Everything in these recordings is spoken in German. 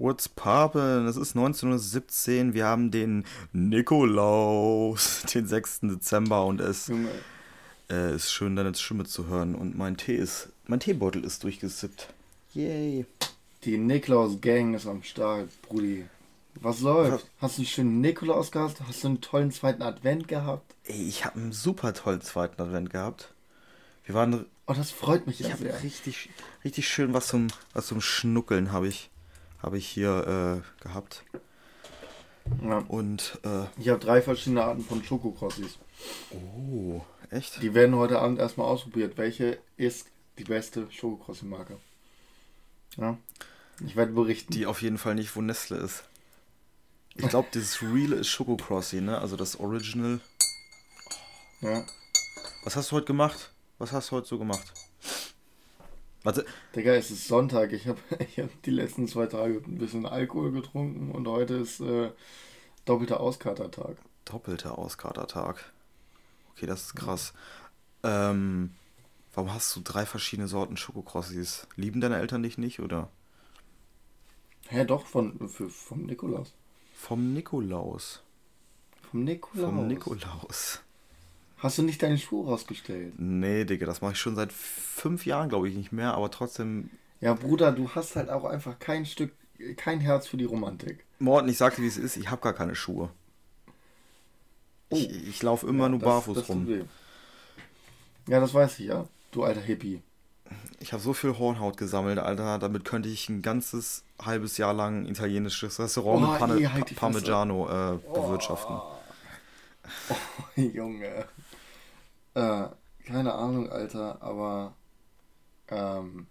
What's poppin'? Es ist 1917. Wir haben den Nikolaus, den 6. Dezember und es äh, ist schön, deine Stimme zu hören. Und mein Tee ist, mein Teebeutel ist durchgesippt. Yay. die Niklaus-Gang ist am Start, Brudi. Was läuft? Hast du einen schönen Nikolaus gehabt? Hast du einen tollen zweiten Advent gehabt? Ey, ich habe einen super tollen zweiten Advent gehabt. Wir waren, Oh, das freut mich ich habe richtig, richtig schön was zum, was zum Schnuckeln habe ich, habe ich hier äh, gehabt. Ja. Und, äh, Ich habe drei verschiedene Arten von Schokokrossis. oh, echt? Die werden heute Abend erstmal ausprobiert. Welche ist die beste Schokokrossi-Marke? Ja. Ich werde berichten. Die auf jeden Fall nicht, wo Nestle ist. Ich glaube, dieses Real ist Schokocrossy, ne? Also das Original. Ja. Was hast du heute gemacht? Was hast du heute so gemacht? Warte, Digga, es ist Sonntag. Ich habe ich hab die letzten zwei Tage ein bisschen Alkohol getrunken und heute ist äh, doppelter Auskatertag. doppelter Auskatertag. Okay, das ist krass. Ähm, warum hast du drei verschiedene Sorten Schokokrossis? Lieben deine Eltern dich nicht, oder? Hä, doch, von, für, vom Nikolaus. Vom Nikolaus. Vom Nikolaus. Vom Nikolaus. Hast du nicht deine Schuhe rausgestellt? Nee, Digga, das mache ich schon seit fünf Jahren, glaube ich, nicht mehr, aber trotzdem. Ja, Bruder, du hast halt auch einfach kein Stück, kein Herz für die Romantik. Morten, ich sagte, wie es ist, ich habe gar keine Schuhe. Ich, Oh. ich laufe immer Ja, nur das- barfuß das rum. weh. Ja, das weiß ich ja. Du alter Hippie. Ich habe so viel Hornhaut gesammelt, Alter. Damit könnte ich ein ganzes halbes Jahr lang ein italienisches Restaurant Oh, mit Pane ey, halt. Parmigiano äh, bewirtschaften. Oh, Junge. Äh, keine Ahnung, Alter, aber ähm,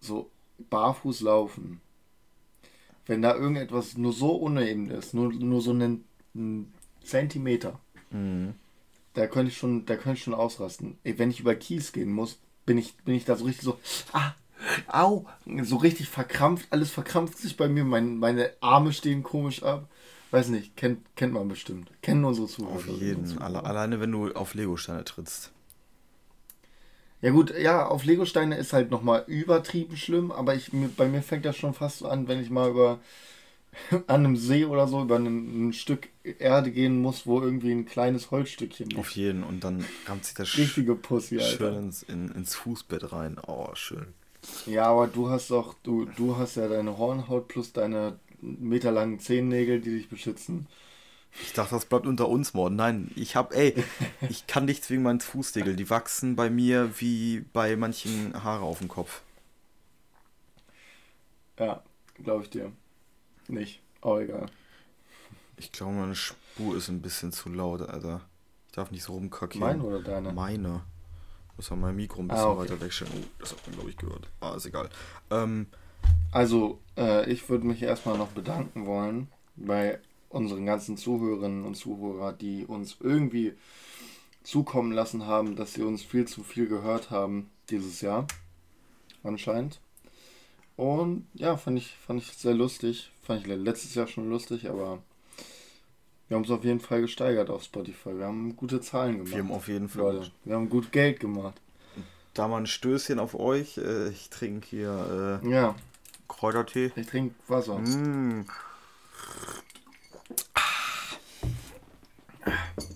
so barfuß laufen. Wenn da irgendetwas nur so uneben ist, nur, nur so einen, einen Zentimeter, Mhm. da könnte ich schon, da könnte ich schon ausrasten. Ey, wenn ich über Kies gehen muss, bin ich, bin ich da so richtig so, ah, au, so richtig verkrampft, alles verkrampft sich bei mir, mein, meine Arme stehen komisch ab. Weiß nicht, kennt, kennt man bestimmt. Kennen unsere Zuhörer. Auf jeden. Alle, alleine wenn du auf Legosteine trittst. Ja gut, ja, auf Legosteine ist halt nochmal übertrieben schlimm, aber ich, bei mir fängt das schon fast so an, wenn ich mal über an einem See oder so über ein, ein Stück Erde gehen muss, wo irgendwie ein kleines Holzstückchen liegt. Auf jeden. Und dann rammt sich das Richtige Pussy, schön Alter. ins, in, ins Fußbett rein. Oh, schön. Ja, aber du hast doch, du, du hast ja deine Hornhaut plus deine meterlangen Zehennägel, die dich beschützen. Ich dachte, das bleibt unter uns, Morden. Nein, ich hab, ey, ich kann nichts wegen meinen Fußnägeln. Die wachsen bei mir wie bei manchen Haare auf dem Kopf. Ja, glaube ich dir. Nicht. Aber egal. Ich glaube, meine Spur ist ein bisschen zu laut, Alter. Ich darf nicht so rumkackieren. Meine oder deine? Meine. Muss man mein Mikro ein bisschen Ah, okay. weiter wegstellen. Oh, das hat man, glaube ich, gehört. Ah, ist egal. Ähm, Also, äh, ich würde mich erstmal noch bedanken wollen bei unseren ganzen Zuhörerinnen und Zuhörer, die uns irgendwie zukommen lassen haben, dass sie uns viel zu viel gehört haben dieses Jahr. Anscheinend. Und ja, fand ich, fand ich sehr lustig. Fand ich letztes Jahr schon lustig, aber wir haben es auf jeden Fall gesteigert auf Spotify. Wir haben gute Zahlen gemacht. wir haben auf jeden Fall. Leute, wir haben gut Geld gemacht. Da mal ein Stößchen auf euch. Äh, ich trinke hier äh, Ja, Kräutertee. ich trinke Wasser. Mm.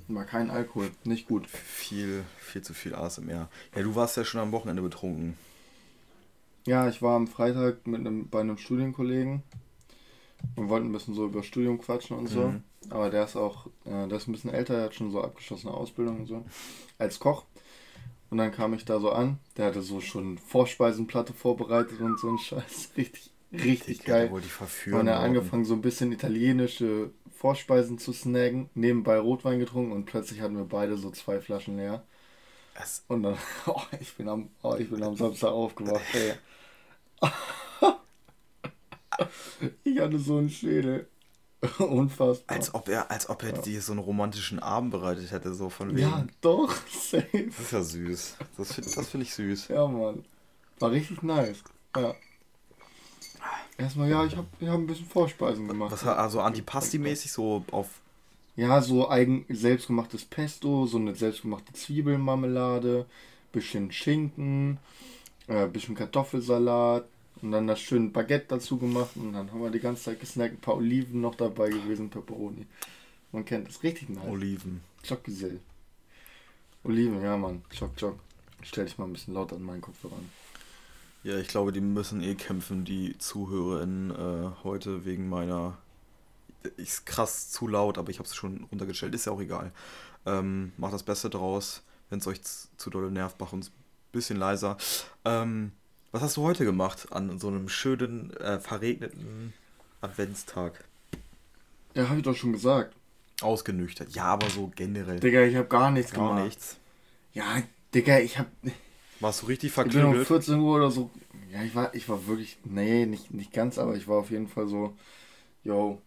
Mal kein Alkohol, nicht gut. Viel, viel zu viel ASMR. Ja, du warst ja schon am Wochenende betrunken. Ja, ich war am Freitag mit einem, bei einem Studienkollegen. Wir wollten ein bisschen so über Studium quatschen und so. Mhm. Aber der ist auch, äh, der ist ein bisschen älter, der hat schon so abgeschlossene Ausbildung und so. Als Koch. Und dann kam ich da so an. Der hatte so schon Vorspeisenplatte vorbereitet und so ein Scheiß. Richtig, richtig Ich geil. wollte dich verführen. Und er angefangen, so ein bisschen italienische Vorspeisen zu snacken, nebenbei Rotwein getrunken und plötzlich hatten wir beide so zwei Flaschen leer. Es, Und dann, oh, ich bin am, oh, ich bin am Samstag aufgewacht, ey. Ich hatte so einen Schädel. Unfassbar. als ob er, als ob er dir so einen romantischen Abend bereitet hätte, so von wegen. ja, doch, safe. Das ist ja süß. Das finde das find ich süß. Ja, Mann. War richtig nice. Ja. Erstmal, ja, ich habe ich hab ein bisschen Vorspeisen gemacht. Was also Antipasti-mäßig so auf. Ja, so eigen selbstgemachtes Pesto, so eine selbstgemachte Zwiebelmarmelade, bisschen Schinken, äh, bisschen Kartoffelsalat, Und dann das schöne Baguette dazu gemacht und dann haben wir die ganze Zeit gesnackt. Ein paar Oliven noch dabei gewesen, Pepperoni. Man kennt das richtig nice. Oliven. Schockgesell. Oliven, ja Mann. Schock, Schock. Stell dich mal ein bisschen lauter an meinen Kopfhörer an. Ja, ich glaube, die müssen eh kämpfen, die ZuhörerInnen äh, heute wegen meiner. Ist krass zu laut, aber ich habe es schon runtergestellt. Ist ja auch egal. Ähm, macht das Beste draus. Wenn es euch zu, zu dolle nervt, macht uns ein bisschen leiser. Ähm, was hast du heute gemacht an so einem schönen, äh, verregneten Adventstag? Ja, habe ich doch schon gesagt. Ausgenüchtert. Ja, aber so generell. Digga, ich habe gar nichts Gar gemacht. nichts. Ja, Digga, ich habe Warst du richtig Ich bin um verklügelt? 14 Uhr oder so. Ja, ich war, ich war wirklich. Nee, nicht, nicht ganz, aber ich war auf jeden Fall so. Yo,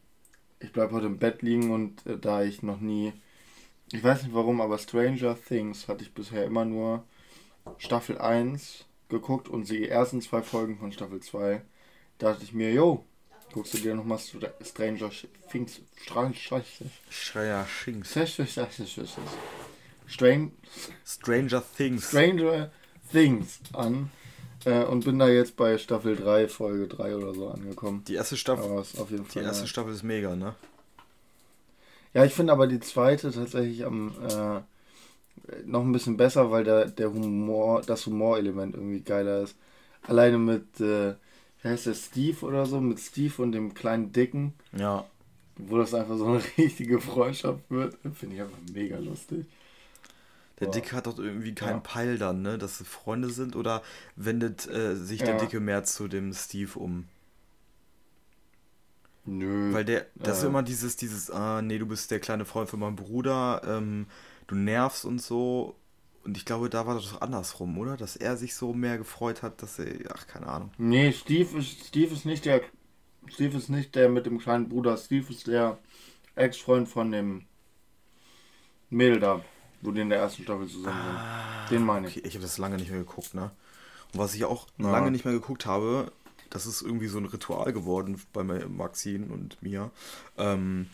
ich bleib heute im Bett liegen und äh, da ich noch nie. Ich weiß nicht warum, aber Stranger Things hatte ich bisher immer nur Staffel 1 geguckt und die ersten zwei Folgen von Staffel 2. Da dachte ich mir, yo, guckst du dir nochmal Stra- Stranger Things. Stranger. Strange. Stranger Things. Stranger Things an äh, und bin da jetzt bei Staffel 3, Folge 3 oder so angekommen. Die erste Staffel. Ist auf jeden Die Fall. erste ja. Staffel ist mega, ne? ja, ich finde aber die zweite tatsächlich am äh, noch ein bisschen besser, weil der, der Humor, das Humorelement irgendwie geiler ist. Alleine mit, äh, wie heißt der, Steve oder so, mit Steve und dem kleinen Dicken, Ja. wo das einfach so eine richtige Freundschaft wird, finde ich einfach mega lustig. Der. Dicke hat doch irgendwie keinen Ja. Peil dann, ne? Dass sie Freunde sind oder wendet äh, sich der Ja. Dicke mehr zu dem Steve um? Nö. Weil der, das ist Äh. immer dieses, dieses, ah, nee, du bist der kleine Freund von meinem Bruder, ähm, du nervst und so. Und ich glaube, da war das doch andersrum, oder? Dass er sich so mehr gefreut hat, dass er, ach, keine Ahnung. Nee, Steve ist, Steve ist nicht der. Steve ist nicht der mit dem kleinen Bruder. Steve ist der Ex-Freund von dem Mädel da, wo die in der ersten Staffel zusammen sind. Den meine ich. Okay, ich habe das lange nicht mehr geguckt, ne? Und was ich auch Ja. lange nicht mehr geguckt habe, das ist irgendwie so ein Ritual geworden bei Maxine und mir. Ähm,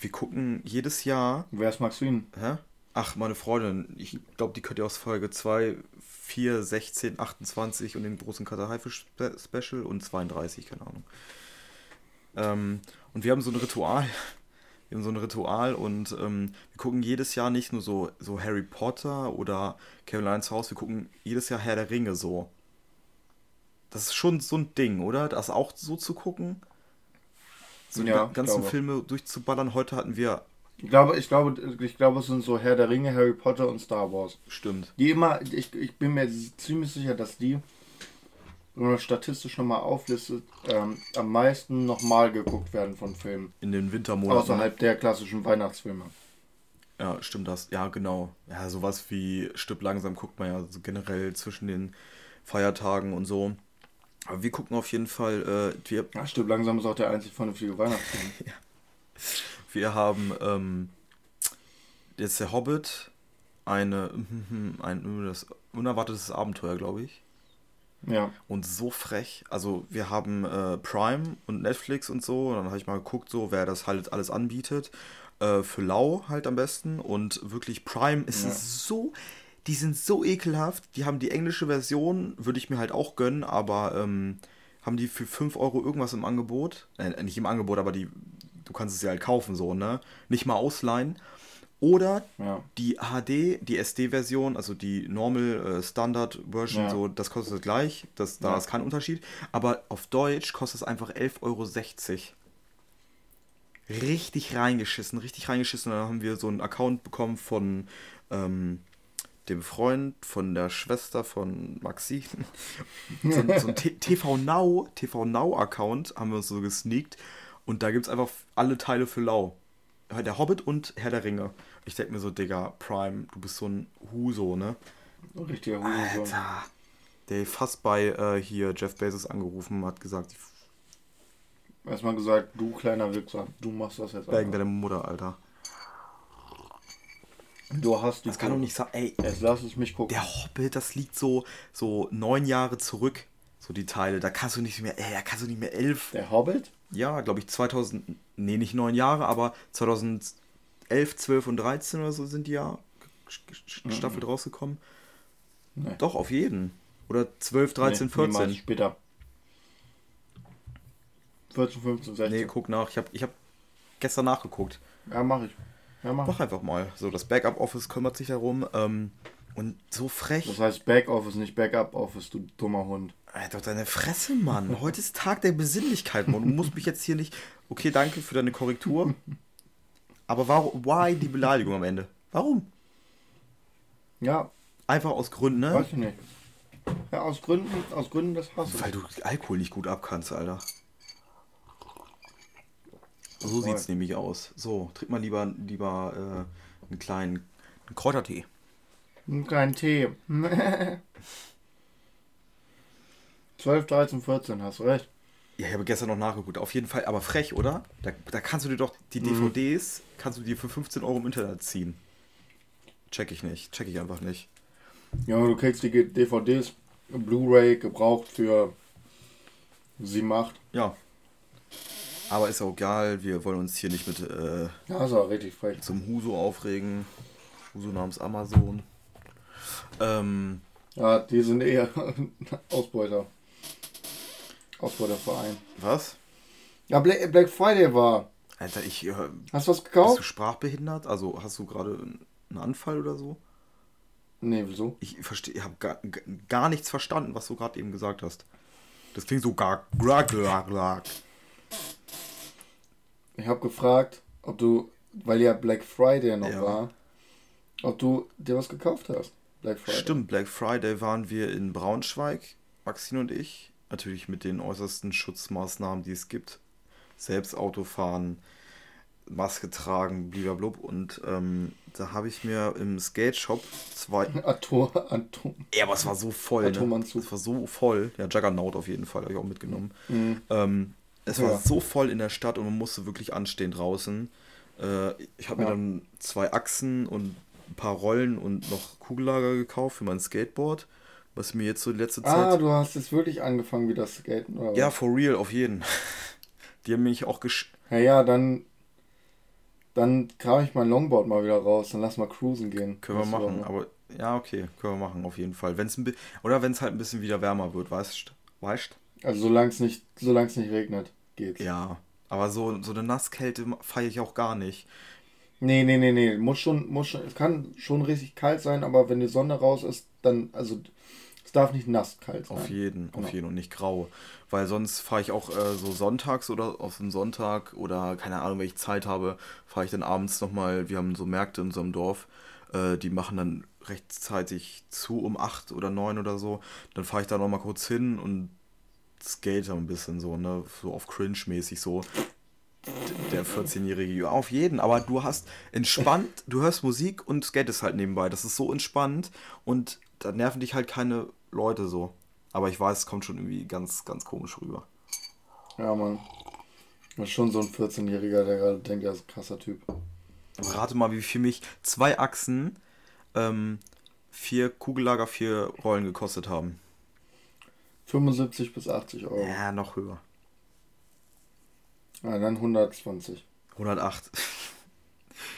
wir gucken jedes Jahr Wer ist Maxine? Hä? Ach, meine Freundin. Ich glaube, die könnt ihr aus Folge 2, 4, 16, 28 und den großen Cutter Haifisch Spe- Special und 32, keine Ahnung. Ähm, und wir haben so ein Ritual. Wir haben so ein Ritual und ähm, wir gucken jedes Jahr nicht nur so, so Harry Potter oder Carolines Haus, wir gucken jedes Jahr Herr der Ringe so. Das ist schon so ein Ding, oder? Das auch so zu gucken? So die Ja, ga- ganzen glaube. Filme durchzuballern. Heute hatten wir, Ich glaube, ich glaube, ich glaube, es sind so Herr der Ringe, Harry Potter und Star Wars. stimmt, Die immer, ich, ich bin mir ziemlich sicher, dass die, wenn man statistisch nochmal auflistet, ähm, am meisten nochmal geguckt werden von Filmen. in den Wintermonaten. Außerhalb der klassischen Weihnachtsfilme. Ja, stimmt das. Ja, genau. Ja, sowas wie Stipp langsam guckt man ja so generell zwischen den Feiertagen und so. Aber wir gucken auf jeden Fall, äh, wir, Ja, stimmt, langsam ist auch der einzig vernünftige Weihnachtsfilm. wir haben ähm, jetzt der Hobbit, eine, ein das unerwartetes Abenteuer, glaube ich. ja. Und so frech. Also wir haben äh, Prime und Netflix und so. Und dann habe ich mal geguckt, so wer das halt alles anbietet. Äh, für lau halt am besten. Und wirklich Prime ist Ja. so. Die sind so ekelhaft. Die haben die englische Version, würde ich mir halt auch gönnen, aber ähm, haben die für 5 Euro irgendwas im Angebot. Äh, nicht im Angebot, aber die. Du kannst es ja halt kaufen, so, ne? Nicht mal ausleihen. Oder Ja. die HD, die SD-Version, also die Normal äh, Standard Version, Ja. so, das kostet gleich. Das, da Ja. ist kein Unterschied. Aber auf Deutsch kostet es einfach 11,60 Euro. Richtig reingeschissen, richtig reingeschissen. Dann haben wir so einen Account bekommen von ähm, dem Freund, von der Schwester von Maxi. so, ein- so ein TV Now, TV Now Account haben wir uns so gesneakt. Und da gibt es einfach alle Teile für lau. Der Hobbit und Herr der Ringe. Ich denke mir so, Digga, Prime, du bist so ein Huso, ne? Ein richtiger Hurensohn. Alter. Der fast bei äh, hier Jeff Bezos angerufen hat gesagt, Erstmal gesagt, du kleiner Wichser, du machst das jetzt wegen deiner Mutter, Alter. Du hast die Das kann doch nicht sein. Ey, Jetzt lass es mich gucken. der Hobbit, das liegt so, so neun Jahre zurück. So die Teile. Da kannst du nicht mehr, ey, da kannst du nicht mehr elf. Der Hobbit? Ja, glaube ich 2000, nee, nicht neun Jahre, aber 2011, 12 und 13 oder so sind die ja ges- Mhm. rausgekommen. Nee. Doch, auf jeden. Oder 12, 13, Nee, niemals 14. Später. 14, 15, 16. Nee, guck nach. Ich habe ich hab gestern nachgeguckt. Ja, mach ich. Ja, mach, Mach einfach mal. So, das Backup-Office kümmert sich darum. Ähm, und so frech. Das heißt Backoffice, nicht Backup-Office, du dummer Hund. Alter, deine Fresse, Mann. Heute ist Tag der Besinnlichkeit, Mann. Du musst mich jetzt hier nicht. Okay, danke für deine Korrektur. Aber warum, why die Beleidigung am Ende? Warum? Ja, Einfach aus Gründen, ne? weiß ich nicht. Ja, aus Gründen, aus Gründen des Hasses. Weil du Alkohol nicht gut abkannst, Alter. So Voll. sieht's nämlich aus. So, trink mal lieber, lieber äh, einen kleinen einen Kräutertee. Kein Tee. 12, 13, 14, hast du recht. Ja, ich habe gestern noch nachgeguckt. Auf jeden Fall, aber frech, oder? Da, da kannst du dir doch die DVDs, kannst du dir für 15 Euro im Internet ziehen. Check ich nicht. Check ich einfach nicht. Ja, du kriegst die DVDs, Blu-ray gebraucht für 7, 8. Ja. Aber ist auch egal, wir wollen uns hier nicht mit äh, Ja, zum Huso aufregen. Huso namens Amazon. Ähm, Ja, die sind eher Ausbeuter. Ausbeuterverein. was? Ja, Black, Black Friday war. Alter, ich. Äh, Hast du was bist du gekauft? sprachbehindert? Also hast du gerade einen Anfall oder so? Nee, wieso? Ich verstehe, ich habe gar, gar nichts verstanden, was du gerade eben gesagt hast. Das klingt so gar. Glag, glag, glag. Ich habe gefragt, ob du, weil ja Black Friday noch Ja. war, ob du dir was gekauft hast. Black Friday. Stimmt, Black Friday waren wir in Braunschweig, Maxine und ich. Natürlich mit den äußersten Schutzmaßnahmen, die es gibt. Selbst Auto fahren, Maske tragen, blablabla. Und ähm, da habe ich mir im Skate Shop zwei. Atom, Atom. Ja, aber es war so voll. Ne? Atomanzug. Es war so voll. Ja, Juggernaut auf jeden Fall, habe ich auch mitgenommen. Ähm, es war. Ja. so voll in der Stadt und man musste wirklich anstehen draußen. Äh, ich habe Ja. mir dann zwei Achsen und ein paar Rollen und noch Kugellager gekauft für mein Skateboard, was mir jetzt so die letzte Ah, Zeit. du hast jetzt wirklich angefangen wieder zu skaten, oder? ja, for real, auf jeden. Die haben mich auch gesch. Ja, ja, dann, dann kram ich mein Longboard mal wieder raus, dann lass mal cruisen gehen. Können wir machen, aber ja, okay, können wir machen, auf jeden Fall. Wenn's ein Oder wenn es halt ein bisschen wieder wärmer wird, weißt Weißt Also solange es nicht, solang's nicht regnet, geht's. Ja, aber so, so eine Nasskälte feiere ich auch gar nicht. Nee, nee, nee, nee. Muss schon, muss schon, es kann schon richtig kalt sein, aber wenn die Sonne raus ist, dann, also, es darf nicht nass kalt sein. Auf jeden, Genau. auf jeden und nicht grau. Weil sonst fahre ich auch äh, so sonntags oder auf den Sonntag oder keine Ahnung, wenn ich Zeit habe, fahre ich dann abends nochmal, wir haben so Märkte in unserem Dorf, äh, die machen dann rechtzeitig zu um 8 oder 9 oder so. Dann fahre ich da nochmal kurz hin und skate ein bisschen so, ne, so auf Cringe-mäßig so. Der 14-jährige, ja, auf jeden, aber du hast entspannt, du hörst Musik und skatest halt nebenbei. Das ist so entspannt und da nerven dich halt keine Leute so. Aber ich weiß, es kommt schon irgendwie ganz, ganz komisch rüber. Ja, Mann. Das ist schon so ein 14-Jähriger, der gerade denkt, er ist ein krasser Typ. Rate mal, wie viel mich zwei Achsen, ähm, vier Kugellager, vier Rollen gekostet haben. 75 bis 80 Euro. Ja, noch höher. Ja, dann 120. 108.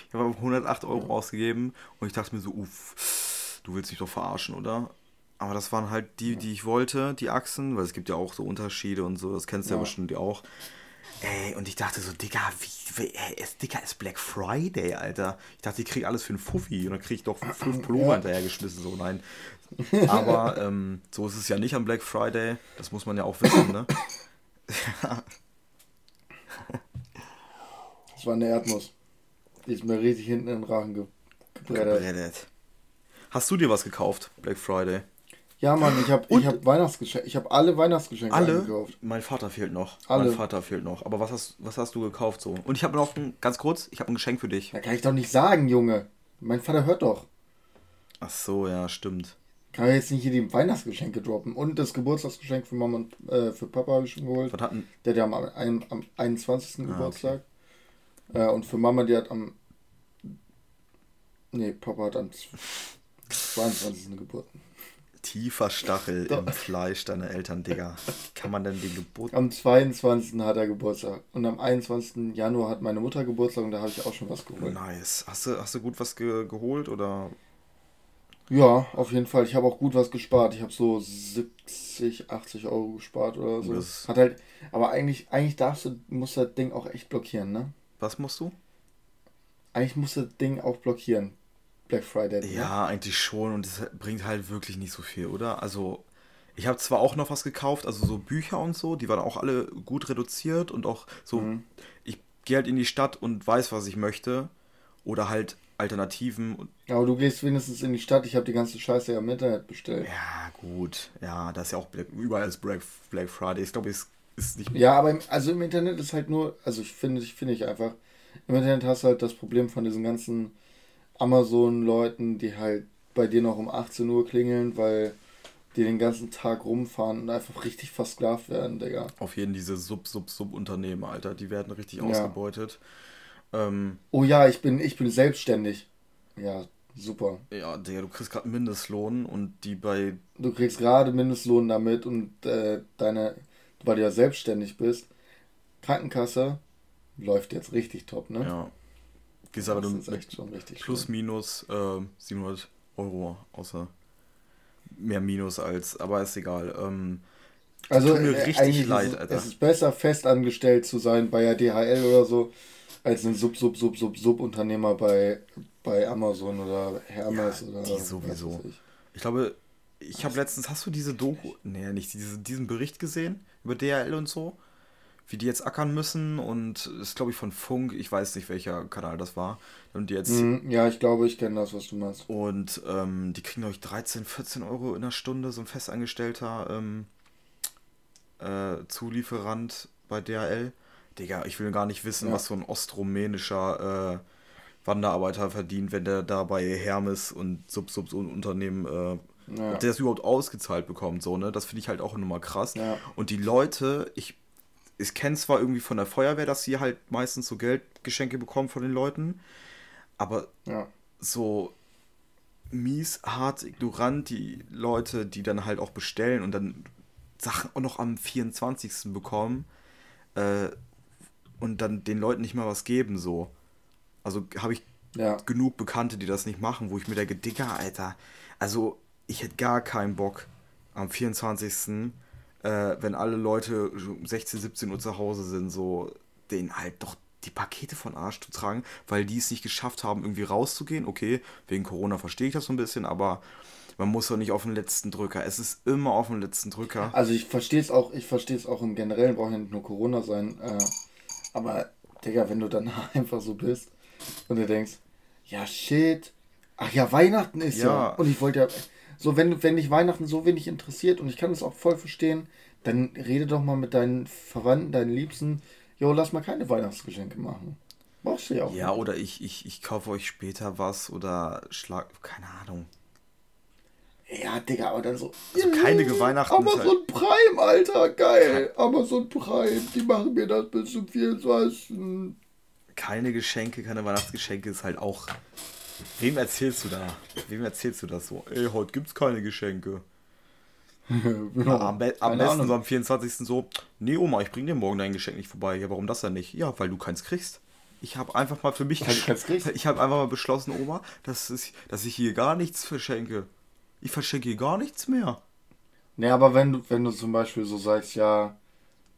Ich habe 108 Euro ausgegeben und ich dachte mir so, uff, du willst mich doch verarschen, oder? Aber das waren halt die, die ich wollte, die Achsen, weil es gibt ja auch so Unterschiede und so, das kennst du ja, Ja. bestimmt auch. Ey, und ich dachte so, Digga, wie, wie ey, ist, Digga, ist Black Friday, Alter. Ich dachte, ich krieg alles für einen Fuffi und dann krieg ich doch fünf Pullover Ja. hinterhergeschmissen, so, nein. Aber ähm, so ist es ja nicht am Black Friday, das muss man ja auch wissen, ne? Das war eine Erdnuss. Die ist mir richtig hinten in den Rachen ge gebreddert. Gebreddert. Hast du dir was gekauft, Black Friday? Ja, Mann, ich habe hab Weihnachtsgeschenke. Ich habe alle Weihnachtsgeschenke Alle? eingekauft. Mein Vater fehlt noch. Alle. Mein Vater fehlt noch. Aber was hast, was hast du gekauft so? Und ich habe noch ein, ganz kurz, ich habe ein Geschenk für dich. Da kann ich doch nicht sagen, Junge. Mein Vater hört doch. Ach so, ja, stimmt. Kann ich jetzt nicht hier die Weihnachtsgeschenke droppen. Und das Geburtstagsgeschenk für Mama und äh, für Papa habe ich schon geholt. Was hatten. Der hat ja am, am, am 21. Ah, Geburtstag. Äh, und für Mama, die hat am. Nee, Papa hat am 22. Geburtstag. Tiefer Stachel im Fleisch deiner Eltern, Digga. Kann man denn den Geburt. Am 22. hat er Geburtstag. Und am 21. Januar hat meine Mutter Geburtstag und da habe ich auch schon was geholt. Nice. Hast du, hast du gut was ge geholt oder Ja, auf jeden Fall. Ich habe auch gut was gespart. Ich habe so 70, 80 Euro gespart oder so. Das Hat halt, aber eigentlich, eigentlich darfst du, musst du das Ding auch echt blockieren, ne? Was musst du? Eigentlich musst du das Ding auch blockieren. Black Friday. Ne? Ja, eigentlich schon und es bringt halt wirklich nicht so viel, oder? Also, ich habe zwar auch noch was gekauft, also so Bücher und so, die waren auch alle gut reduziert und auch so, mhm. ich gehe halt in die Stadt und weiß, was ich möchte. Oder halt Alternativen. Aber du gehst wenigstens in die Stadt, ich habe die ganze Scheiße ja im Internet bestellt. Ja, gut. Ja, das ist ja auch Black, überall ist Black, Black Friday. Ich glaube, es ist nicht. Ja, aber im, also im Internet ist halt nur, also ich finde, ich finde ich einfach, im Internet hast du halt das Problem von diesen ganzen Amazon-Leuten, die halt bei dir noch um 18 Uhr klingeln, weil die den ganzen Tag rumfahren und einfach richtig versklavt werden, Digga. Auf jeden diese Sub-Sub-Sub-Unternehmen, Alter, die werden richtig ja. ausgebeutet. Ähm, oh ja, ich bin, ich bin selbstständig. Ja, super. Ja, Digga, du kriegst gerade Mindestlohn und die bei. Du kriegst gerade Mindestlohn damit und äh, deine, weil du ja selbstständig bist, Krankenkasse läuft jetzt richtig top, ne? Ja. Gehst aber nur plus schön. minus äh, 700 Euro, außer mehr Minus als, aber ist egal. Ähm, also tut mir äh, richtig leid, ist, Alter. Es ist besser, festangestellt zu sein bei der DHL oder so, als ein Sub, Sub, Sub, Sub, Sub-Unternehmer bei, bei Amazon oder Hermes ja, oder. Die sowieso. Ich. ich glaube, ich habe letztens, hast du diese Doku, nee, nicht diese, diesen Bericht gesehen über DHL und so? Wie die jetzt ackern müssen und ist glaube ich von Funk, ich weiß nicht welcher Kanal das war. Und jetzt. Mm, ja, ich glaube, ich kenne das, was du meinst. Und ähm, die kriegen glaube ich 13, 14 Euro in der Stunde, so ein festangestellter ähm, äh, Zulieferant bei DHL. Digga, ich will gar nicht wissen, ja. was so ein ostrumänischer äh, Wanderarbeiter verdient, wenn der da bei Hermes und Sub-Sub-Unternehmen äh, ja. ob der das überhaupt ausgezahlt bekommt, so, ne? Das finde ich halt auch immer krass. Ja. Und die Leute, ich ich kenne zwar irgendwie von der Feuerwehr, dass sie halt meistens so Geldgeschenke bekommen von den Leuten, aber ja. so mies, hart, ignorant, die Leute, die dann halt auch bestellen und dann Sachen auch noch am 24. bekommen äh, und dann den Leuten nicht mal was geben, so. Also habe ich ja. genug Bekannte, die das nicht machen, wo ich mir denke, Digga, Alter, also ich hätte gar keinen Bock am 24 äh, wenn alle Leute 16, 17 Uhr zu Hause sind, so denen halt doch die Pakete von Arsch zu tragen, weil die es nicht geschafft haben, irgendwie rauszugehen. Okay, wegen Corona verstehe ich das so ein bisschen, aber man muss doch nicht auf den letzten Drücker. Es ist immer auf den letzten Drücker. Also ich verstehe es auch, ich verstehe es auch im Generellen, braucht ja nicht nur Corona sein. Äh, aber, Digga, wenn du dann einfach so bist und du denkst, ja shit, ach ja, Weihnachten ist ja. ja. Und ich wollte ja. So, wenn, wenn dich Weihnachten so wenig interessiert und ich kann es auch voll verstehen, dann rede doch mal mit deinen Verwandten, deinen Liebsten, jo, lass mal keine Weihnachtsgeschenke machen. Brauchst du ja auch. Ja, nicht. oder ich, ich, ich kaufe euch später was oder schlag, keine Ahnung. Ja, Digga, aber dann so. Also keine Weihnachten. Amazon halt. Prime, Alter, geil. Amazon Prime, die machen mir das bis zum 24. Keine Geschenke, keine Weihnachtsgeschenke ist halt auch Wem erzählst du da? Wem erzählst du das so? Ey, heute gibt's keine Geschenke. ja, am, be am besten so am 24. so, nee Oma, ich bring dir morgen dein Geschenk nicht vorbei. Ja, warum das denn nicht? Ja, weil du keins kriegst. Ich habe einfach mal für mich Ich habe einfach mal beschlossen, Oma, dass, es, dass ich hier gar nichts verschenke. Ich verschenke hier gar nichts mehr. Nee, aber wenn du, wenn du zum Beispiel so sagst, ja,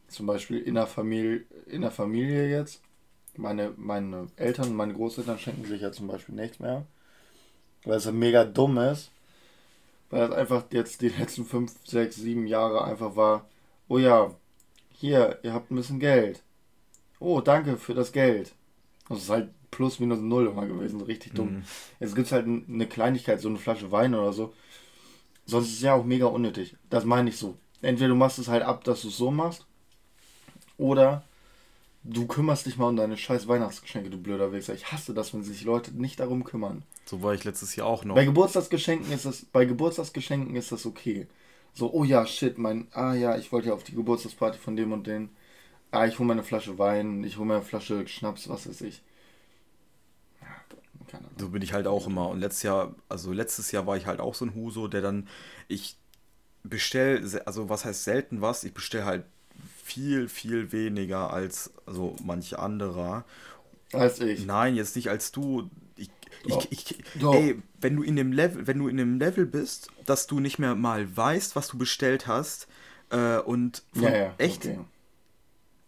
zum Beispiel in der Familie, in der Familie jetzt, meine, meine Eltern meine Großeltern schenken sich ja zum Beispiel nichts mehr. Weil es ja mega dumm ist. Weil es einfach jetzt die letzten 5, 6, 7 Jahre einfach war, oh ja, hier, ihr habt ein bisschen Geld. Oh, danke für das Geld. Das ist halt plus minus null immer gewesen, richtig dumm. Mhm. Jetzt gibt es halt eine Kleinigkeit, so eine Flasche Wein oder so. Sonst ist es ja auch mega unnötig. Das meine ich so. Entweder du machst es halt ab, dass du es so machst. Oder Du kümmerst dich mal um deine scheiß Weihnachtsgeschenke, du blöder Wichser. Ich hasse das, wenn sich Leute nicht darum kümmern. So war ich letztes Jahr auch noch. Bei Geburtstagsgeschenken ist das, bei Geburtstagsgeschenken ist das okay. So, oh ja, shit, mein, ah ja, ich wollte ja auf die Geburtstagsparty von dem und den. Ah, ich hole mir eine Flasche Wein, ich hole mir eine Flasche Schnaps, was weiß ich. Ja, so bin ich halt auch immer. Und letztes Jahr, also letztes Jahr war ich halt auch so ein Huso, der dann, ich bestell, also was heißt selten was, ich bestell halt viel, viel weniger als so manche anderer. Als ich. Nein, jetzt nicht als du. Ich, ich, ich, ey, wenn du in dem Level, wenn du in dem Level bist, dass du nicht mehr mal weißt, was du bestellt hast, äh, und von Ja, ja, echt. okay.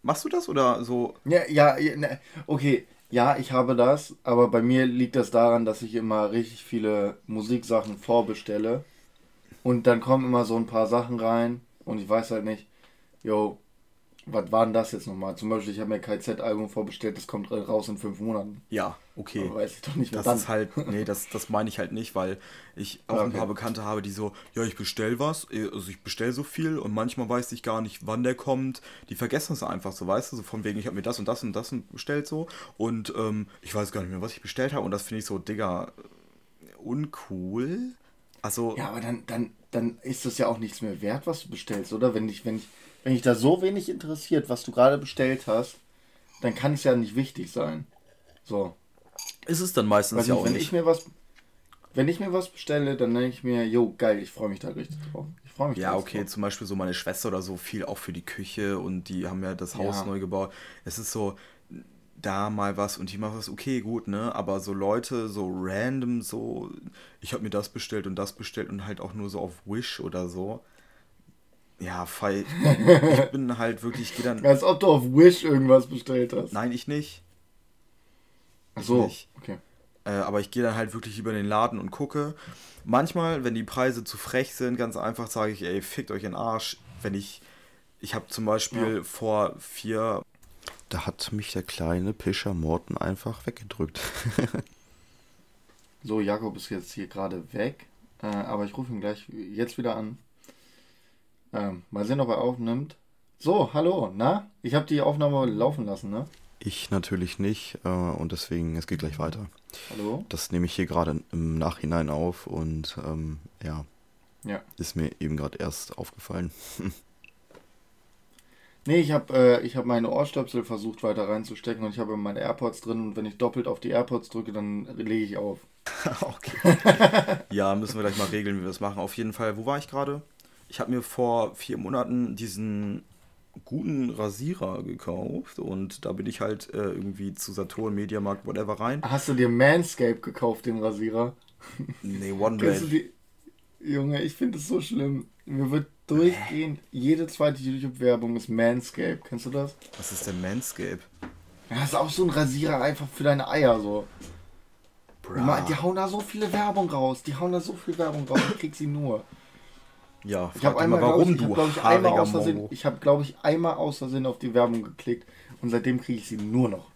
Machst du das oder so? Ja, ja, ja, ne, okay. Ja, ich habe das, aber bei mir liegt das daran, dass ich immer richtig viele Musiksachen vorbestelle. Und dann kommen immer so ein paar Sachen rein und ich weiß halt nicht, yo, was war denn das jetzt nochmal? Zum Beispiel, ich habe mir kein Z-Album vorbestellt, das kommt raus in fünf Monaten. Ja, okay. Aber weiß ich doch nicht mehr Das ist halt, nee, das, das meine ich halt nicht, weil ich auch ein Okay. paar Bekannte habe, die so, ja, ich bestell was, eh, also ich bestell so viel und manchmal weiß ich gar nicht, wann der kommt. Die vergessen es einfach so, weißt du, so von wegen, ich habe mir das und das und das bestellt so und ähm, ich weiß gar nicht mehr, was ich bestellt habe und das finde ich so, Digga, uncool. Also, Ja, aber dann, dann, dann ist das ja auch nichts mehr wert, was du bestellst, oder? Wenn dich, wenn ich, wenn dich da so wenig interessiert, was du gerade bestellt hast, dann kann es ja nicht wichtig sein. So. ist es dann meistens Weiß ja nicht, auch wenn nicht. ich mir was, wenn ich mir was bestelle, dann denke ich mir, yo, geil, ich freue mich da richtig drauf. Ich freue mich da Ja, okay, drauf. zum Beispiel so meine Schwester oder so viel auch für die Küche und die haben ja das Haus Ja. neu gebaut. Es ist so, da mal was und die mal was, okay, gut, ne? Aber so Leute, so random, so, ich habe mir das bestellt und das bestellt und halt auch nur so auf Wish oder so. Ja, fei. ich bin halt wirklich, ich gehe dann. Als ob du auf Wish irgendwas bestellt hast. Nein, ich nicht. Ach so, nicht. okay. Äh, aber ich gehe dann halt wirklich über den Laden und gucke. Manchmal, wenn die Preise zu frech sind, ganz einfach sage ich, ey, fickt euch in den Arsch. Wenn ich, ich habe zum Beispiel vor vier... Da hat mich der kleine Pischer Morten einfach weggedrückt. So, Jakob ist jetzt hier gerade weg, äh, aber ich rufe ihn gleich jetzt wieder an. Ähm, mal sehen, ob er aufnimmt. So, hallo, na? Ich habe die Aufnahme laufen lassen, ne? Ich natürlich nicht äh, und deswegen, es geht gleich weiter. Hallo? Das nehme ich hier gerade im Nachhinein auf und ähm, ja, Ja. ist mir eben gerade erst aufgefallen. Nee, ich habe äh, ich hab meine Ohrstöpsel versucht weiter reinzustecken und ich habe meine AirPods drin und wenn ich doppelt auf die AirPods drücke, dann lege ich auf. okay. ja, müssen wir gleich mal regeln, wie wir das machen. Auf jeden Fall, wo war ich gerade? Ich habe mir vor vier Monaten diesen guten Rasierer gekauft und da bin ich halt äh, irgendwie zu Saturn, Mediamarkt, whatever rein. Hast du dir Manscape gekauft, den Rasierer? Nee, One Kennst du Blade. die? Junge, ich finde es so schlimm. Mir wird durchgehend, jede zweite YouTube-Werbung ist Manscape. Kennst du das? Was ist denn Manscape? Ja, das ist auch so ein Rasierer einfach für deine Eier so. Bra. Die hauen da so viele Werbung raus. Die hauen da so viel Werbung raus. Ich krieg sie nur. Ja, Ich habe einmal, mal, warum glaub ich, ich du hab, glaub ich, aus Versehen, ich habe, glaube ich, einmal aus Versehen auf die Werbung geklickt und seitdem kriege ich sie nur noch.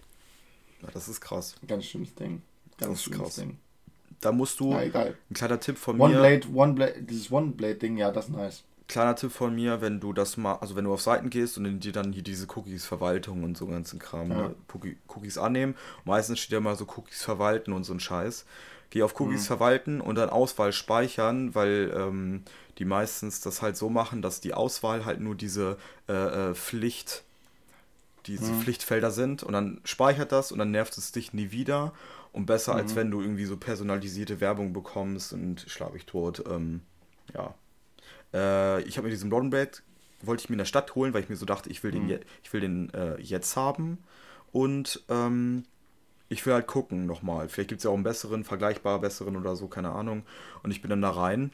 Ja, das ist krass. Ganz schlimmes Ding. Ganz Das ist schlimmes krass. Ding. Da musst du, Ja, egal. ein kleiner Tipp von One mir. Blade, One Blade, dieses One Blade Ding, ja, das ist nice. Kleiner Tipp von mir, wenn du das mal, also wenn du auf Seiten gehst und dir dann hier diese Cookies-Verwaltung und so ganzen Kram, Ja. ne? Cookie, Cookies annehmen. Meistens steht ja mal so Cookies verwalten und so ein Scheiß. Geh auf Cookies Mhm. verwalten und dann Auswahl speichern, weil ähm, die meistens das halt so machen, dass die Auswahl halt nur diese äh, äh, Pflicht, diese Mhm. Pflichtfelder sind und dann speichert das und dann nervt es dich nie wieder. Und besser als Mhm. wenn du irgendwie so personalisierte Werbung bekommst und schlag ich tot. Ähm, ja. Äh, ich habe mir diesen Blonde wollte ich mir in der Stadt holen, weil ich mir so dachte, ich will den, Mhm. je, ich will den äh, jetzt haben. Und ähm, ich will halt gucken nochmal. Vielleicht gibt es ja auch einen besseren, vergleichbar besseren oder so, keine Ahnung. Und ich bin dann da rein.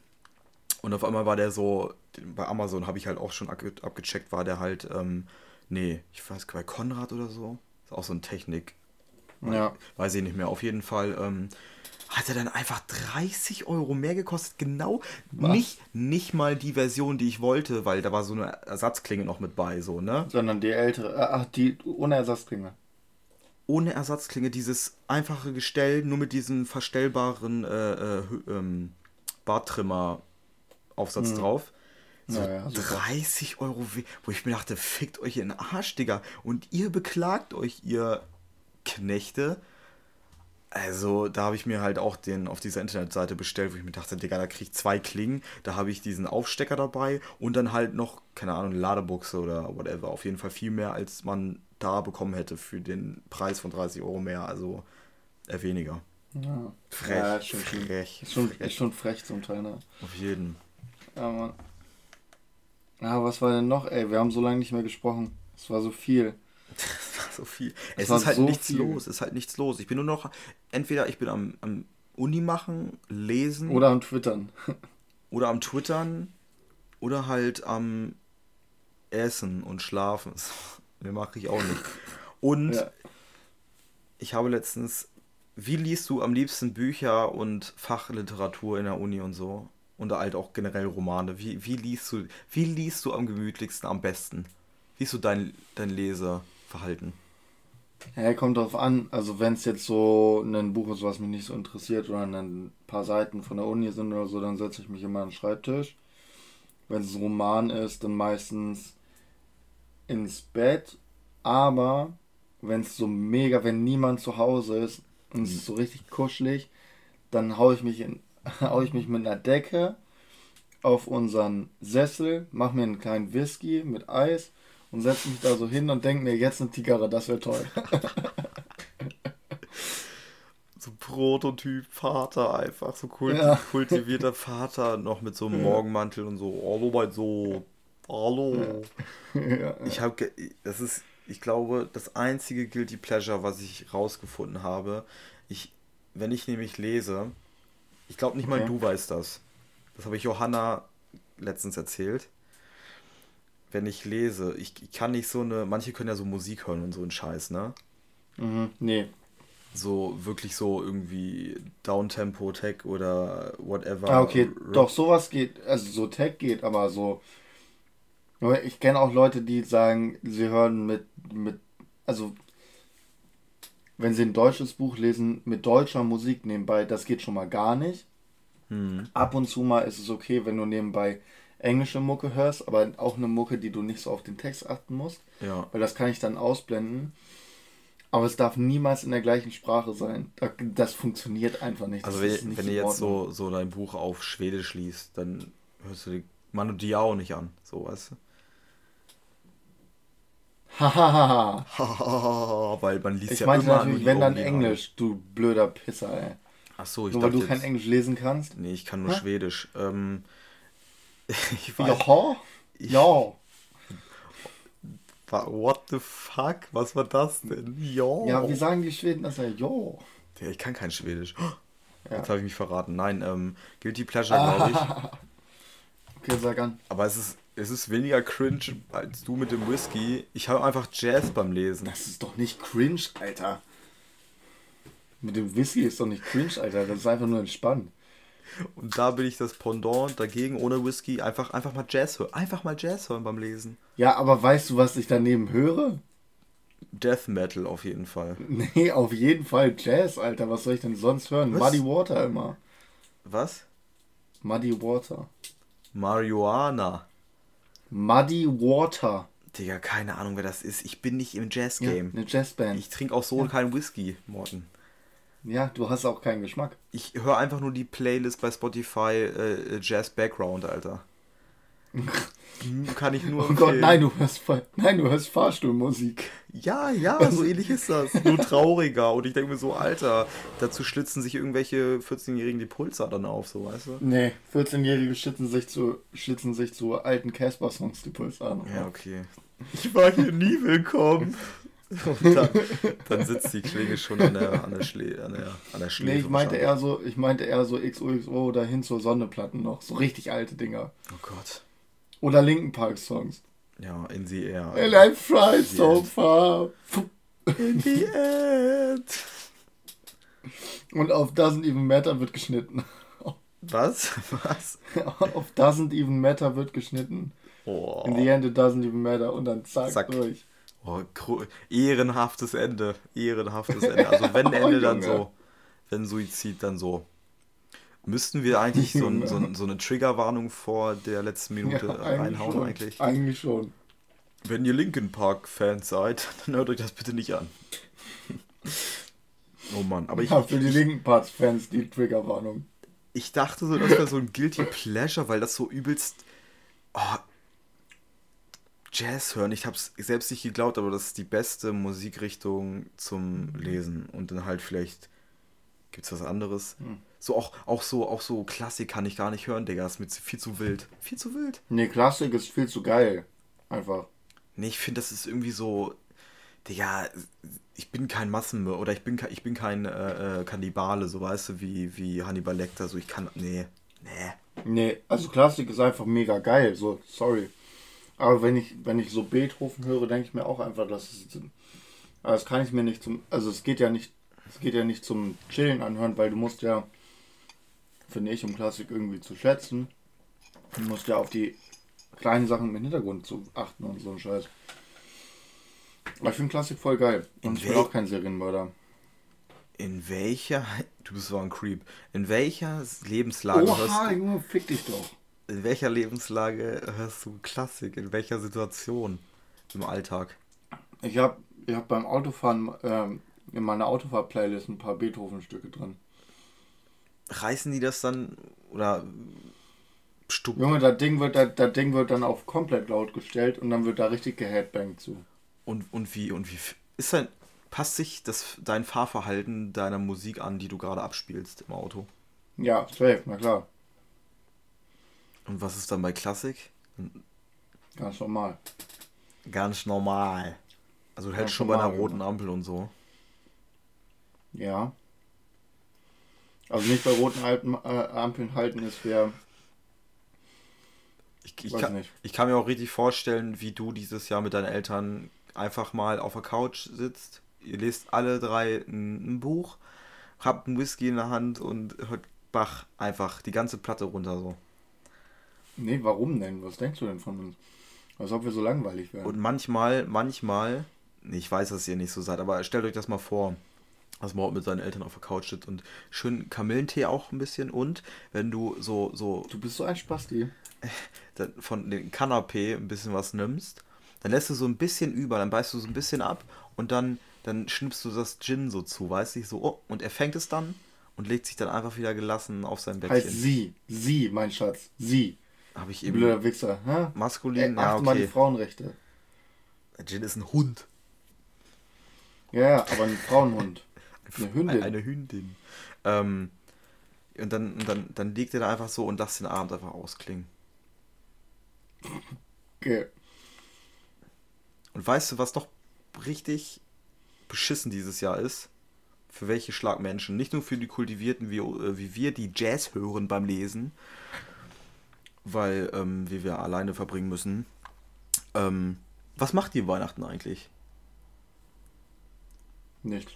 Und auf einmal war der so, bei Amazon habe ich halt auch schon abge abgecheckt, war der halt, ähm, nee, ich weiß, bei Konrad oder so. Ist auch so ein Technik, Ja. weiß ich nicht mehr. Auf jeden Fall ähm, hat er dann einfach 30 Euro mehr gekostet. Genau, Was? nicht, nicht mal die Version, die ich wollte, weil da war so eine Ersatzklinge noch mit bei, so, ne? Sondern die ältere, äh, ach, die ohne Ersatzklinge. Ohne Ersatzklinge, dieses einfache Gestell, nur mit diesem verstellbaren äh, äh, ähm, Barttrimmer-Aufsatz Mhm. drauf. So Ja, ja, super. 30 Euro, wo ich mir dachte, fickt euch in den Arsch, Digga. Und ihr beklagt euch, ihr Knechte. Also, da habe ich mir halt auch den auf dieser Internetseite bestellt, wo ich mir dachte, Digga, da krieg ich zwei Klingen, da habe ich diesen Aufstecker dabei und dann halt noch, keine Ahnung, eine Ladebuchse oder whatever. Auf jeden Fall viel mehr, als man da bekommen hätte für den Preis von 30 Euro mehr, also eher weniger. Ja. Frech, Ja, ist schon, frech, ist schon, frech. ist schon frech zum Teil, ne? Auf jeden. Ja, Mann. Ja, was war denn noch? Ey, wir haben so lange nicht mehr gesprochen. Es war so viel. so viel. Es, es ist halt so nichts viel. los. Es ist halt nichts los. Ich bin nur noch, entweder ich bin am, am Uni machen, lesen. Oder am Twittern. Oder am Twittern. Oder halt am Essen und Schlafen. Mehr mache ich auch nicht. Und ja. ich habe letztens, wie liest du am liebsten Bücher und Fachliteratur in der Uni und so? Und halt auch generell Romane. Wie, wie, liest du, wie liest du am gemütlichsten, am besten? Wie ist so dein, dein Leseverhalten? Ja, kommt drauf an. Also wenn es jetzt so ein Buch ist, was mich nicht so interessiert oder ein paar Seiten von der Uni sind oder so, dann setze ich mich immer an den Schreibtisch. Wenn es ein Roman ist, dann meistens ins Bett. Aber wenn es so mega, wenn niemand zu Hause ist und es ist so richtig kuschelig, dann haue ich mich in, hau ich mich mit einer Decke auf unseren Sessel, mache mir einen kleinen Whisky mit Eis und setze mich da so hin und denke mir, jetzt eine Tigere, das wäre toll. so Prototyp Vater einfach, so kultiv ja. kultivierter Vater, noch mit so einem Morgenmantel und so, hallo mein so, hallo. Ja. Ich habe, das ist, ich glaube, das einzige Guilty Pleasure, was ich rausgefunden habe, ich, wenn ich nämlich lese, ich glaube nicht okay. mal du weißt das. Das habe ich Johanna letztens erzählt wenn ich lese. Ich, ich, kann nicht so eine. Manche können ja so Musik hören und so ein Scheiß, ne? Mhm, nee. So wirklich so irgendwie Downtempo Tech oder whatever. Ah, okay. Rock. Doch, sowas geht. Also so Tech geht, aber so. Ich kenne auch Leute, die sagen, sie hören mit, mit. Also. Wenn sie ein deutsches Buch lesen, mit deutscher Musik nebenbei, das geht schon mal gar nicht. Hm. Ab und zu mal ist es okay, wenn du nebenbei englische Mucke hörst, aber auch eine Mucke, die du nicht so auf den Text achten musst. Ja. Weil das kann ich dann ausblenden. Aber es darf niemals in der gleichen Sprache sein. Das funktioniert einfach nicht. Also wenn, nicht wenn du jetzt so, so dein Buch auf Schwedisch liest, dann hörst du die Manu Diao nicht an. So, weißt du? Hahaha. weil man liest ich ja meinte immer natürlich, wenn dann Englisch, du blöder Pisser, ey. Ach so, ich Nur weil du jetzt, kein Englisch lesen kannst? Nee, ich kann nur Hä? Schwedisch. Ähm, Ich weiß, ja. Ich, ja. What the fuck? Was war das denn? Ja. Ja, wie sagen die Schweden das ja? Ja. Ja, ich kann kein Schwedisch. Ja. Jetzt habe ich mich verraten. Nein, ähm, Guilty Pleasure, glaube ich. okay, sag an. Aber es ist, es ist weniger cringe als du mit dem Whisky. Ich habe einfach Jazz beim Lesen. Das ist doch nicht cringe, Alter. Mit dem Whisky ist doch nicht cringe, Alter. Das ist einfach nur entspannt. Und da bin ich das Pendant dagegen, ohne Whisky, einfach, einfach mal Jazz hören. Einfach mal Jazz hören beim Lesen. Ja, aber weißt du, was ich daneben höre? Death Metal auf jeden Fall. Nee, auf jeden Fall Jazz, Alter. Was soll ich denn sonst hören? Was? Muddy Water immer. Was? Muddy Water. Marihuana. Muddy Water. Digga, keine Ahnung, wer das ist. Ich bin nicht im Jazz-Game. Ja, eine Jazzband. Ich trinke auch so ja. keinen Whisky, Morten. Ja, du hast auch keinen Geschmack. Ich höre einfach nur die Playlist bei Spotify äh, Jazz Background, Alter. Kann ich nur. Oh Gott, nein, du hörst, nein, du hörst Fahrstuhlmusik. Ja, ja, so ähnlich ist das. Nur trauriger. Und ich denke mir so, Alter, dazu schlitzen sich irgendwelche 14-Jährigen die Pulsadern auf, so weißt du? Nee, 14-Jährige schlitzen sich zu, schlitzen sich zu alten Casper-Songs die Pulsadern auf. Ja, okay. Ich war hier nie willkommen. Und dann, dann, sitzt die Klinge schon an der, an der, Schle an der, an der Schläfe. Nee, ich meinte, eher so, ich meinte eher so XOXO oder hin zur Sonneplatten noch. So richtig alte Dinger. Oh Gott. Oder Linken Park Songs. Ja, in the air. And I fly so end. far. In the end. Und auf Doesn't Even Matter wird geschnitten. Was? Was? auf Doesn't Even Matter wird geschnitten. Oh. In the end it doesn't even matter. Und dann zack, zack. durch. Oh, ehrenhaftes Ende. Ehrenhaftes Ende. Also wenn oh, Ende, dann so. Wenn Suizid, dann so. Müssten wir eigentlich so, ein, so, ein, so eine Triggerwarnung vor der letzten Minute ja, reinhauen schon. eigentlich? Eigentlich schon. Wenn ihr Linkin Park Fans seid, dann hört euch das bitte nicht an. oh Mann, aber ich. Ja, für die Linkin Park Fans die Triggerwarnung. Ich dachte so, das wäre so ein Guilty Pleasure, weil das so übelst. Oh, Jazz hören. Ich habe es selbst nicht geglaubt, aber das ist die beste Musikrichtung zum Lesen. Und dann halt vielleicht gibt es was anderes. Hm. So auch, auch so, auch so Klassik kann ich gar nicht hören, Digga. Ist mir viel zu wild. Viel zu wild. Nee, Klassik ist viel zu geil. Einfach. Nee, ich finde, das ist irgendwie so. Digga, ich bin kein Massenmörder oder ich bin, ich bin kein äh, äh, Kannibale, so weißt du, wie, wie Hannibal Lecter. So, ich kann. Nee, nee. Nee, also Klassik ist einfach mega geil, so, sorry. Aber wenn ich, wenn ich so Beethoven höre, denke ich mir auch einfach, dass es. Aber das kann ich mir nicht zum. Also es geht ja nicht. Es geht ja nicht zum Chillen anhören, weil du musst ja, finde ich, um Klassik irgendwie zu schätzen, du musst ja auf die kleinen Sachen im Hintergrund zu achten und so ein Scheiß. Aber ich finde Klassik voll geil. Und ich bin auch kein Serienmörder. In welcher. Du bist so ein Creep. In welcher Lebenslage hörst Oha, du. Junge, fick dich doch. In welcher Lebenslage hörst du Klassik? In welcher Situation im Alltag? Ich habe ich hab beim Autofahren ähm, in meiner Autofahr-Playlist ein paar Beethoven-Stücke drin. Reißen die das dann oder stup Junge, das Ding wird, das, das Ding wird dann auf komplett laut gestellt und dann wird da richtig geheadbangt zu. und, und wie und wie ist dein passt sich das dein Fahrverhalten deiner Musik an, die du gerade abspielst im Auto? Ja, safe, na klar. Und was ist dann bei Klassik? Ganz normal. Ganz normal. Also du hältst schon bei einer roten. Ampel und so. Ja. Also nicht bei roten Alpen, äh, Ampeln halten ist wer. Ich, ich, Weiß kann, nicht. ich kann mir auch richtig vorstellen, wie du dieses Jahr mit deinen Eltern einfach mal auf der Couch sitzt. Ihr lest alle drei ein, ein Buch, habt einen Whisky in der Hand und hört Bach einfach die ganze Platte runter so. Nee, warum denn? Was denkst du denn von uns? Als ob wir so langweilig wären. Und manchmal, manchmal, ich weiß, dass ihr nicht so seid, aber stellt euch das mal vor, dass man mit seinen Eltern auf der Couch sitzt und schön Kamillentee auch ein bisschen und wenn du so, so du bist so ein Spasti. dann von dem Kanapé ein bisschen was nimmst, dann lässt du so ein bisschen über, dann beißt du so ein bisschen ab und dann, dann schnippst du das Gin so zu, weißt du, so, oh, und er fängt es dann und legt sich dann einfach wieder gelassen auf sein Heißt Bettchen. sie. Sie, mein Schatz. Sie. Habe ich Du eben blöder Wichser. Hä? Ey, maskulin, ja, achte mal die okay. Frauenrechte. Gin ist ein Hund. Ja, aber ein Frauenhund. Eine Hündin. Eine Hündin. Ähm, und dann, dann, dann legt er da einfach so und lässt den Abend einfach ausklingen. Okay. Und weißt du, was doch richtig beschissen dieses Jahr ist? Für welche Schlagmenschen? Nicht nur für die Kultivierten wie, äh, wie wir, die Jazz hören beim Lesen, weil ähm, wir wir alleine verbringen müssen. Ähm, was macht ihr Weihnachten eigentlich? Nichts.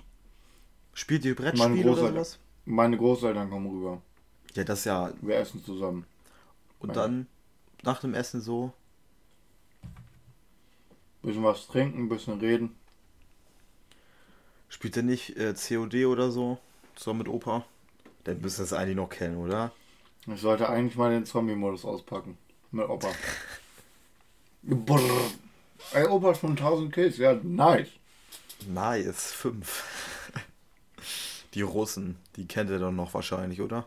Spielt ihr Meine Brettspiele oder sowas? meine Großeltern kommen rüber. Ja, das ja. Wir essen zusammen. Und Meine- dann nach dem Essen so. Bisschen was trinken, bisschen reden. Spielt ihr nicht äh, COD oder so? Zusammen mit Opa? Dann müsst ihr das eigentlich noch kennen, oder? Ich sollte eigentlich mal den Zombie-Modus auspacken. Mit Opa. Brrr. Ey, Opa schon 1000 Kills. Ja, nice. Nice, 5. Die Russen, die kennt ihr doch noch wahrscheinlich, oder?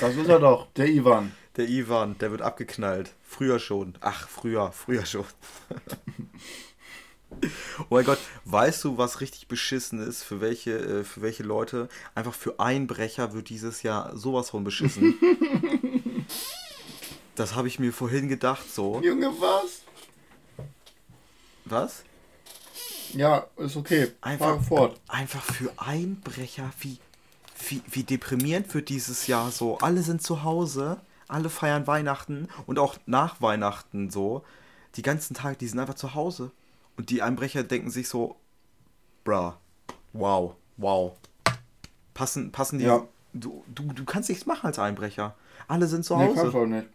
Das ist er doch, der Ivan. Der Ivan, der wird abgeknallt. Früher schon. Ach, früher, früher schon. oh mein Gott, weißt du, was richtig beschissen ist? Für welche, äh, für welche Leute? Einfach für Einbrecher wird dieses Jahr sowas von beschissen. das habe ich mir vorhin gedacht, so. Junge, was? Was? Ja, ist okay. Einfach, Fahr fort. einfach für Einbrecher, wie, wie, wie deprimierend wird dieses Jahr so. Alle sind zu Hause, alle feiern Weihnachten und auch nach Weihnachten so. Die ganzen Tage, die sind einfach zu Hause. Und die Einbrecher denken sich so, bra, wow, wow. Passen, passen die. Ja. Du, du, du kannst nichts machen als Einbrecher. Alle sind zu Nee, Hause. kannst du auch nicht.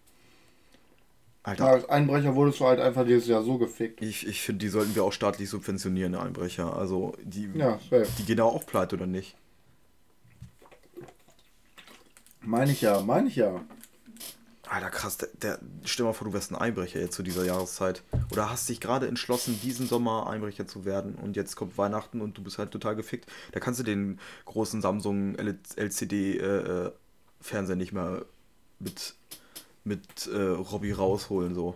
Alter, als Einbrecher wurdest du halt einfach dieses Jahr so gefickt. ich, ich finde, die sollten wir auch staatlich subventionieren, die Einbrecher. Also, die, Ja, die gehen auch pleite, oder nicht? Meine ich ja, meine ich ja. Alter, krass, der, der, stell mal vor, du wärst ein Einbrecher jetzt zu dieser Jahreszeit. Oder hast dich gerade entschlossen, diesen Sommer Einbrecher zu werden und jetzt kommt Weihnachten und du bist halt total gefickt. Da kannst du den großen Samsung LCD-Fernseher äh, nicht mehr mit, mit äh, Robby rausholen, so.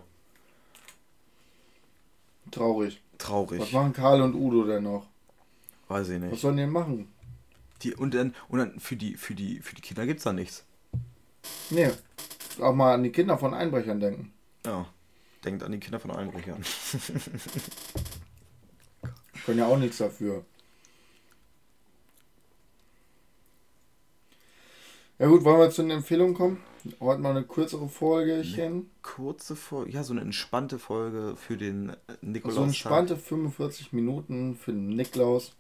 Traurig. Traurig. Was machen Karl und Udo denn noch? Weiß ich Was nicht. sollen die denn machen? Die, und dann, und dann für die, für die, für die Kinder gibt's da nichts. Nee. Auch mal an die Kinder von Einbrechern denken. Ja. denkt an die Kinder von Einbrechern. Können ja auch nichts dafür. Ja gut, wollen wir zu den Empfehlungen kommen? Heute mal eine kürzere Folgechen. Kurze Folge, ja, so eine entspannte Folge für den äh, Nikolaus. So entspannte 45 Minuten für den Niklaus.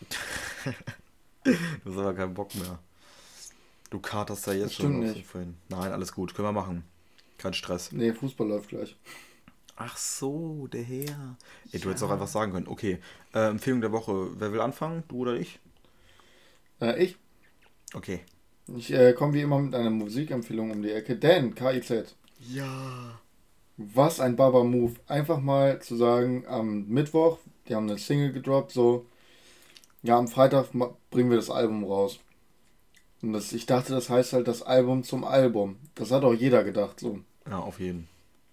du hast aber keinen Bock mehr. Du katerst da jetzt schon nicht. vorhin. Nein, alles gut, können wir machen. Kein Stress. Nee, Fußball läuft gleich. Ach so, der Herr. Ey, du Ja. hättest auch einfach sagen können. Okay, äh, Empfehlung der Woche. Wer will anfangen? Du oder ich? Äh, ich Okay. Ich äh, komme wie immer mit einer Musikempfehlung um die Ecke. Denn KIZ, Ja. was ein Baba-Move. Einfach mal zu sagen, am Mittwoch, die haben eine Single gedroppt, so, ja, am Freitag bringen wir das Album raus. Und das, ich dachte, das heißt halt das Album zum Album. Das hat auch jeder gedacht, so. Ja, auf jeden.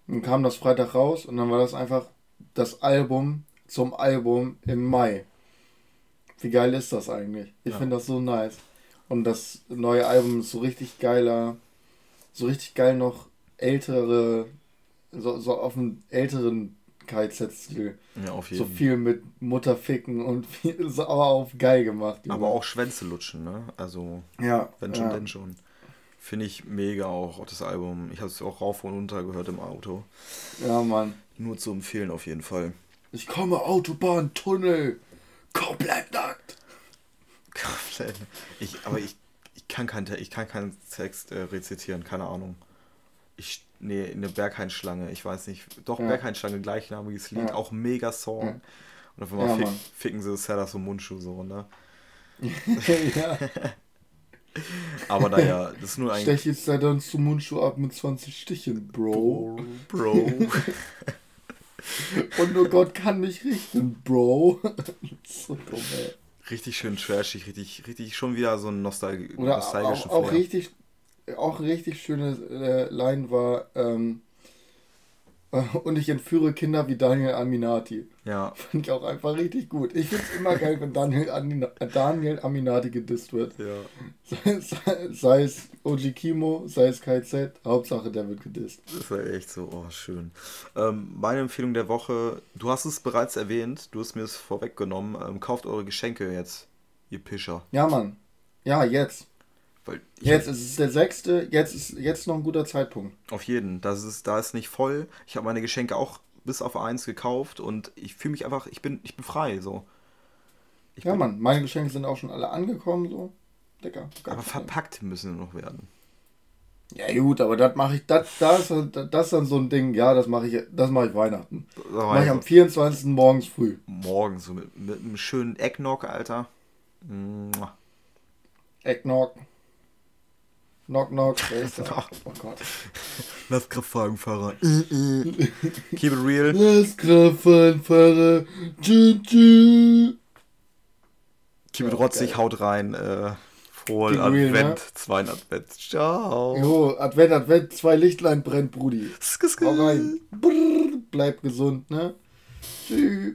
Dann kam das Freitag raus und dann war das einfach das Album zum Album im Mai. Wie geil ist das eigentlich? Ich Ja. finde das so nice. Und das neue Album ist so richtig geiler, so richtig geil noch ältere, so, so auf einen älteren KZ-Stil. Ja, auf jeden So viel mit Mutterficken und viel, so aber auf geil gemacht. Junge. Aber auch Schwänze lutschen, ne? Also, ja, wenn schon, ja. denn schon. Finde ich mega auch, auch das Album. Ich habe es auch rauf und runter gehört im Auto. Ja, Mann. Nur zu empfehlen auf jeden Fall. Ich komme Autobahn, Tunnel, komplett Komplett. Ich, aber ich, ich kann keinen ich kann keinen Text äh, rezitieren, keine Ahnung. Ich, nee, eine Berghain-Schlange, ich weiß nicht. Doch, Ja. Berghain-Schlange, gleichnamiges Lied, Ja. auch mega Song. Ja. Und auf einmal Ja, fick, ficken sie Sellers und Mundschuh so, ne? ja. Aber naja, das ist nur ein. Stech jetzt da dann zum Mundschuh ab mit 20 Stichen, Bro. Bro. Und nur Gott kann mich richten, Bro. so dumm, ey. Richtig schön trashig, richtig, richtig schon wieder so ein Nostal Oder nostalgischen auch, auch Flair. richtig, auch richtig schöne äh, Line war, ähm, äh, und ich entführe Kinder wie Daniel Aminati. Ja, Fand ich auch einfach richtig gut. Ich find's immer geil, wenn Daniel, Amina- Daniel Aminati gedisst wird. ja. Sei, sei, sei es Oji Kimo, sei es KZ, Hauptsache der wird gedisst. Das war echt so, oh, schön. Ähm, meine Empfehlung der Woche, du hast es bereits erwähnt, du hast mir es vorweggenommen, ähm, kauft eure Geschenke jetzt, ihr Pischer. Ja, Mann. Ja, jetzt. Jetzt ist es der sechste, jetzt ist jetzt noch ein guter Zeitpunkt. Auf jeden, das ist, da ist nicht voll. Ich habe meine Geschenke auch bis auf eins gekauft und ich fühle mich einfach, ich bin, ich bin frei, so. Ich Ja, bin, Mann, meine Geschenke sind auch schon alle angekommen, so. Dicker. Aber verpackt müssen sie noch werden. Ja, gut, aber das mache ich, das, das, das ist dann so ein Ding, ja, das mache ich, das mache ich Weihnachten. Sag Mache ich am 24. morgens früh. morgen so mit, mit einem schönen Eggnog, Alter. Mua. Eggnog. Knock, knock, wer ist da? Oh Gott. Lass Kraftwagenfahrer. Keep it real. Lass Kraftfahrfahrer. Tschü, tschü. Keep it rotzig, haut rein. Äh, frohen it real, Advent, ne? zweiten Advent. Ciao. Jo, Advent, Advent, zwei Lichtlein brennt, Brudi. Hau rein. Brrr, bleib gesund, ne? Tschüss.